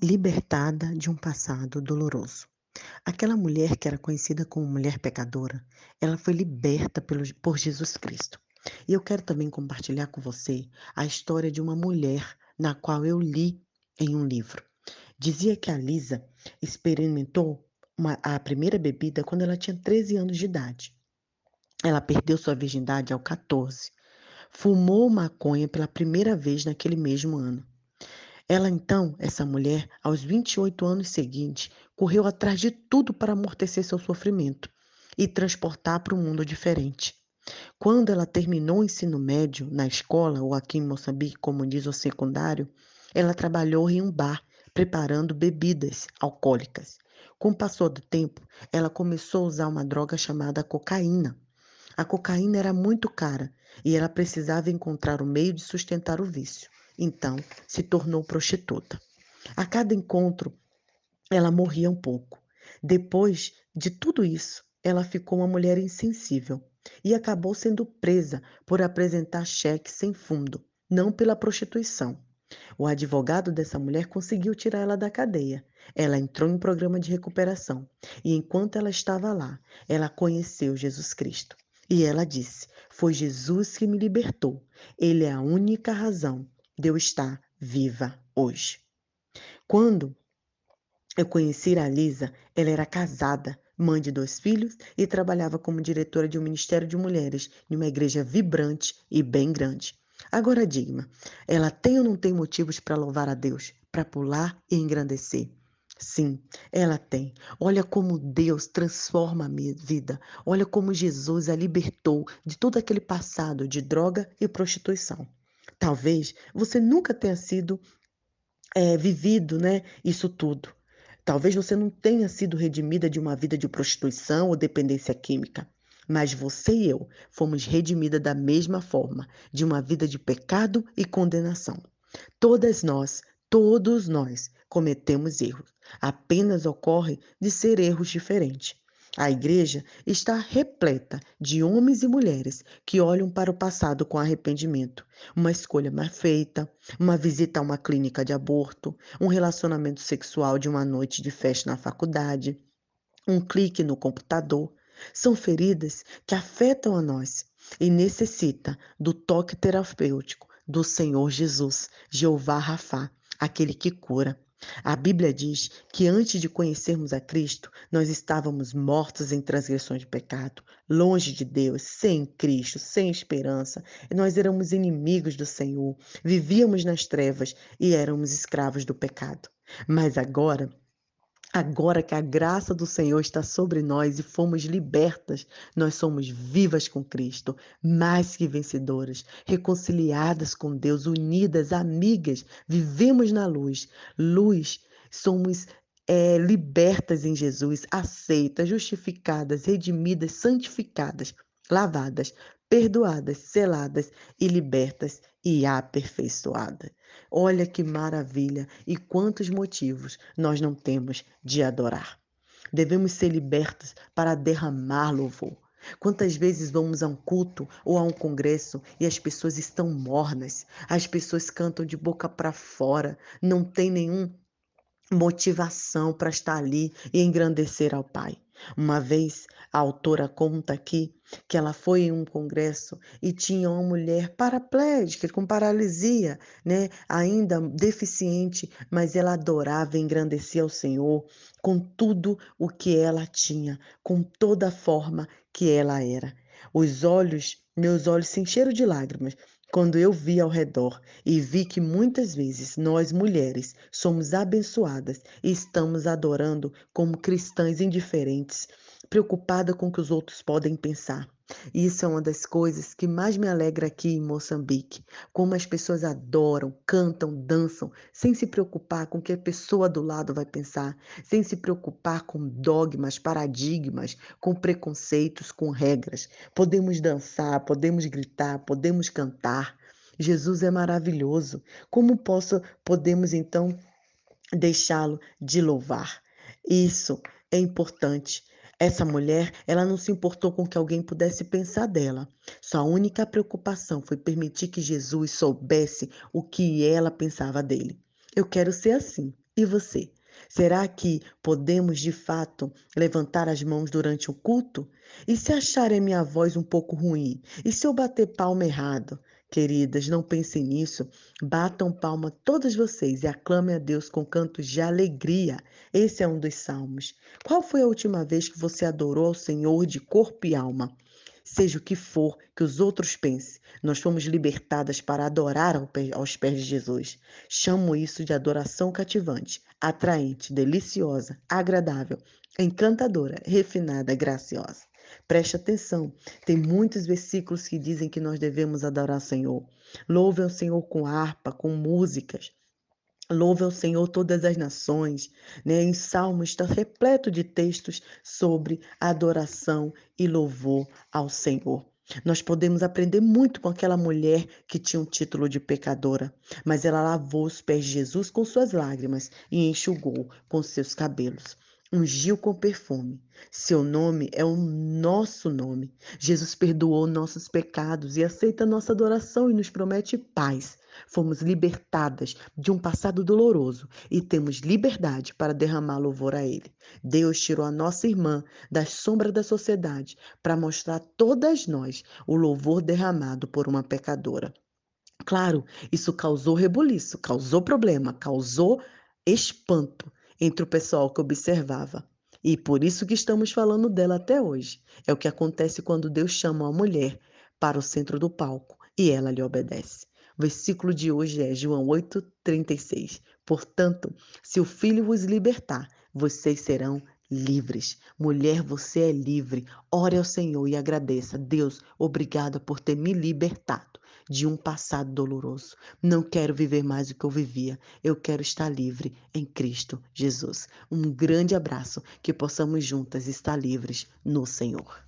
libertada de um passado doloroso. Aquela mulher que era conhecida como mulher pecadora, ela foi liberta pelo, por Jesus Cristo. E eu quero também compartilhar com você a história de uma mulher na qual eu li em um livro. Dizia que a Lisa experimentou uma, a primeira bebida quando ela tinha 13 anos de idade. Ela perdeu sua virgindade aos 14. Fumou maconha pela primeira vez naquele mesmo ano. Ela então, essa mulher, aos 28 anos seguintes, correu atrás de tudo para amortecer seu sofrimento e transportar para um mundo diferente. Quando ela terminou o ensino médio na escola, ou aqui em Moçambique, como diz o secundário, ela trabalhou em um bar preparando bebidas alcoólicas. Com o passar do tempo, ela começou a usar uma droga chamada cocaína. A cocaína era muito cara e ela precisava encontrar o um meio de sustentar o vício. Então, se tornou prostituta. A cada encontro, ela morria um pouco. Depois de tudo isso, ela ficou uma mulher insensível e acabou sendo presa por apresentar cheques sem fundo, não pela prostituição. O advogado dessa mulher conseguiu tirar ela da cadeia. Ela entrou em um programa de recuperação e, enquanto ela estava lá, ela conheceu Jesus Cristo. E ela disse: Foi Jesus que me libertou. Ele é a única razão de eu estar viva hoje. Quando eu conheci a Lisa, ela era casada, mãe de dois filhos e trabalhava como diretora de um ministério de mulheres em uma igreja vibrante e bem grande. Agora diga ela tem ou não tem motivos para louvar a Deus, para pular e engrandecer? Sim, ela tem. Olha como Deus transforma a minha vida. Olha como Jesus a libertou de todo aquele passado de droga e prostituição. Talvez você nunca tenha sido é, vivido, né? Isso tudo. Talvez você não tenha sido redimida de uma vida de prostituição ou dependência química. Mas você e eu fomos redimidas da mesma forma, de uma vida de pecado e condenação. Todas nós, todos nós cometemos erros. Apenas ocorre de ser erros diferentes. A igreja está repleta de homens e mulheres que olham para o passado com arrependimento. Uma escolha mal feita, uma visita a uma clínica de aborto, um relacionamento sexual de uma noite de festa na faculdade, um clique no computador. São feridas que afetam a nós e necessita do toque terapêutico do Senhor Jesus, Jeová Rafá, aquele que cura. A Bíblia diz que antes de conhecermos a Cristo, nós estávamos mortos em transgressões de pecado, longe de Deus, sem Cristo, sem esperança. Nós éramos inimigos do Senhor, vivíamos nas trevas e éramos escravos do pecado. Mas agora Agora que a graça do Senhor está sobre nós e fomos libertas, nós somos vivas com Cristo, mais que vencedoras, reconciliadas com Deus, unidas, amigas, vivemos na luz. Luz, somos é, libertas em Jesus, aceitas, justificadas, redimidas, santificadas, lavadas, perdoadas, seladas e libertas e aperfeiçoadas. Olha que maravilha e quantos motivos nós não temos de adorar. Devemos ser libertos para derramar louvor. Quantas vezes vamos a um culto ou a um congresso e as pessoas estão mornas, as pessoas cantam de boca para fora, não tem nenhum motivação para estar ali e engrandecer ao Pai. Uma vez a autora conta aqui que ela foi em um congresso e tinha uma mulher paraplégica, com paralisia, né? ainda deficiente, mas ela adorava e engrandecia ao Senhor com tudo o que ela tinha, com toda a forma que ela era. Os olhos, meus olhos se encheram de lágrimas quando eu vi ao redor e vi que muitas vezes nós mulheres somos abençoadas e estamos adorando como cristãs indiferentes, preocupada com o que os outros podem pensar. Isso é uma das coisas que mais me alegra aqui em Moçambique, como as pessoas adoram, cantam, dançam, sem se preocupar com o que a pessoa do lado vai pensar, sem se preocupar com dogmas, paradigmas, com preconceitos, com regras. Podemos dançar, podemos gritar, podemos cantar. Jesus é maravilhoso. Como posso podemos então deixá-lo de louvar? Isso é importante essa mulher, ela não se importou com que alguém pudesse pensar dela. Sua única preocupação foi permitir que Jesus soubesse o que ela pensava dele. Eu quero ser assim. E você? Será que podemos de fato levantar as mãos durante o culto? E se acharem minha voz um pouco ruim? E se eu bater palma errado? Queridas, não pensem nisso. Batam palma todas vocês e aclamem a Deus com cantos de alegria. Esse é um dos salmos. Qual foi a última vez que você adorou ao Senhor de corpo e alma? Seja o que for que os outros pensem, nós fomos libertadas para adorar aos pés de Jesus. Chamo isso de adoração cativante, atraente, deliciosa, agradável, encantadora, refinada, graciosa. Preste atenção, tem muitos versículos que dizem que nós devemos adorar o Senhor. Louve ao Senhor com harpa, com músicas. Louve ao Senhor todas as nações. Né? Em Salmos está repleto de textos sobre adoração e louvor ao Senhor. Nós podemos aprender muito com aquela mulher que tinha um título de pecadora, mas ela lavou os pés de Jesus com suas lágrimas e enxugou com seus cabelos ungiu com perfume. Seu nome é o nosso nome. Jesus perdoou nossos pecados e aceita nossa adoração e nos promete paz. Fomos libertadas de um passado doloroso e temos liberdade para derramar louvor a Ele. Deus tirou a nossa irmã da sombra da sociedade para mostrar a todas nós o louvor derramado por uma pecadora. Claro, isso causou rebuliço, causou problema, causou espanto entre o pessoal que observava. E por isso que estamos falando dela até hoje. É o que acontece quando Deus chama uma mulher para o centro do palco e ela lhe obedece. O versículo de hoje é João 8:36. Portanto, se o Filho vos libertar, vocês serão livres. Mulher, você é livre. Ore ao Senhor e agradeça. Deus, obrigada por ter me libertado de um passado doloroso. Não quero viver mais o que eu vivia. Eu quero estar livre em Cristo Jesus. Um grande abraço, que possamos juntas estar livres no Senhor.